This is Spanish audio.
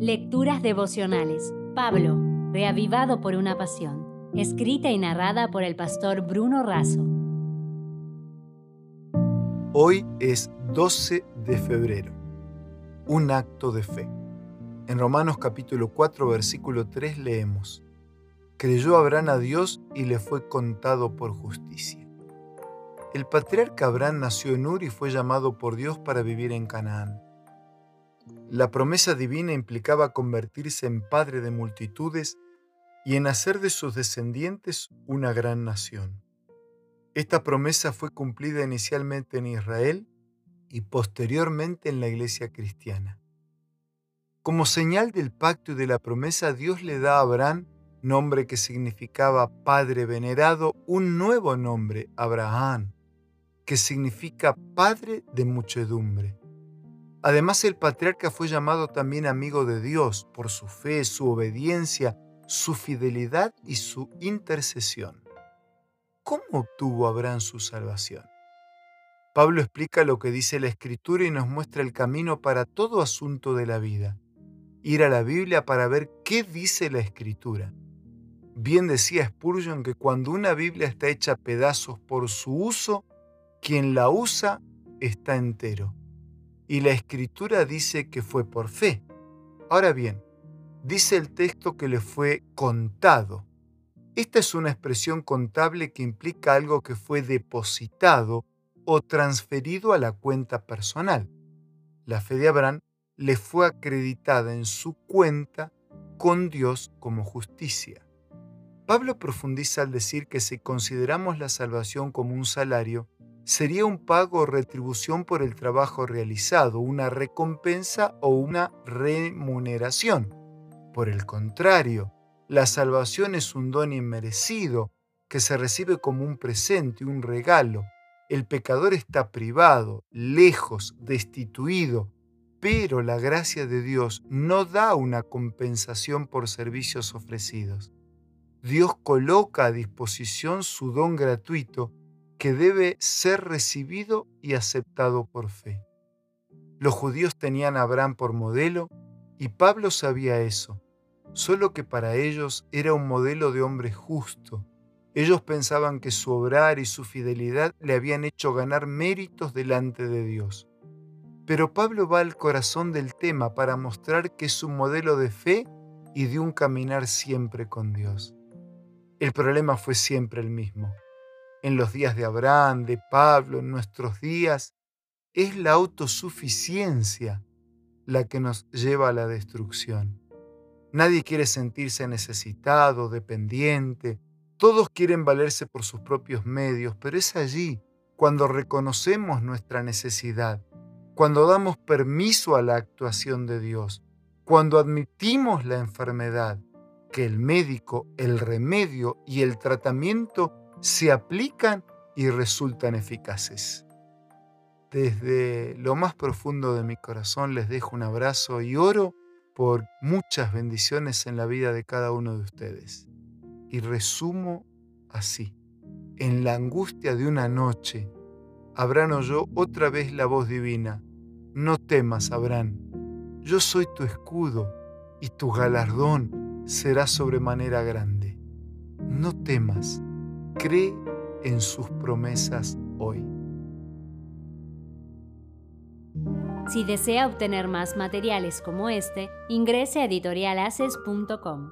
Lecturas devocionales. Pablo, reavivado por una pasión. Escrita y narrada por el pastor Bruno Razo. Hoy es 12 de febrero. Un acto de fe. En Romanos capítulo 4 versículo 3 leemos, Creyó Abraham a Dios y le fue contado por justicia. El patriarca Abraham nació en Ur y fue llamado por Dios para vivir en Canaán. La promesa divina implicaba convertirse en padre de multitudes y en hacer de sus descendientes una gran nación. Esta promesa fue cumplida inicialmente en Israel y posteriormente en la iglesia cristiana. Como señal del pacto y de la promesa, Dios le da a Abraham, nombre que significaba Padre venerado, un nuevo nombre, Abraham, que significa Padre de muchedumbre. Además, el patriarca fue llamado también amigo de Dios por su fe, su obediencia, su fidelidad y su intercesión. ¿Cómo obtuvo Abraham su salvación? Pablo explica lo que dice la Escritura y nos muestra el camino para todo asunto de la vida. Ir a la Biblia para ver qué dice la Escritura. Bien decía Spurgeon que cuando una Biblia está hecha a pedazos por su uso, quien la usa está entero y la escritura dice que fue por fe. Ahora bien, dice el texto que le fue contado. Esta es una expresión contable que implica algo que fue depositado o transferido a la cuenta personal. La fe de Abraham le fue acreditada en su cuenta con Dios como justicia. Pablo profundiza al decir que si consideramos la salvación como un salario, sería un pago o retribución por el trabajo realizado, una recompensa o una remuneración. Por el contrario, la salvación es un don inmerecido que se recibe como un presente, un regalo. El pecador está privado, lejos, destituido, pero la gracia de Dios no da una compensación por servicios ofrecidos. Dios coloca a disposición su don gratuito que debe ser recibido y aceptado por fe. Los judíos tenían a Abraham por modelo y Pablo sabía eso, solo que para ellos era un modelo de hombre justo. Ellos pensaban que su obrar y su fidelidad le habían hecho ganar méritos delante de Dios. Pero Pablo va al corazón del tema para mostrar que es un modelo de fe y de un caminar siempre con Dios. El problema fue siempre el mismo en los días de Abraham, de Pablo, en nuestros días, es la autosuficiencia la que nos lleva a la destrucción. Nadie quiere sentirse necesitado, dependiente, todos quieren valerse por sus propios medios, pero es allí cuando reconocemos nuestra necesidad, cuando damos permiso a la actuación de Dios, cuando admitimos la enfermedad, que el médico, el remedio y el tratamiento se aplican y resultan eficaces. Desde lo más profundo de mi corazón les dejo un abrazo y oro por muchas bendiciones en la vida de cada uno de ustedes. Y resumo así. En la angustia de una noche, Abraham oyó otra vez la voz divina. No temas, Abraham. Yo soy tu escudo y tu galardón será sobremanera grande. No temas Cree en sus promesas hoy. Si desea obtener más materiales como este, ingrese a editorialaces.com.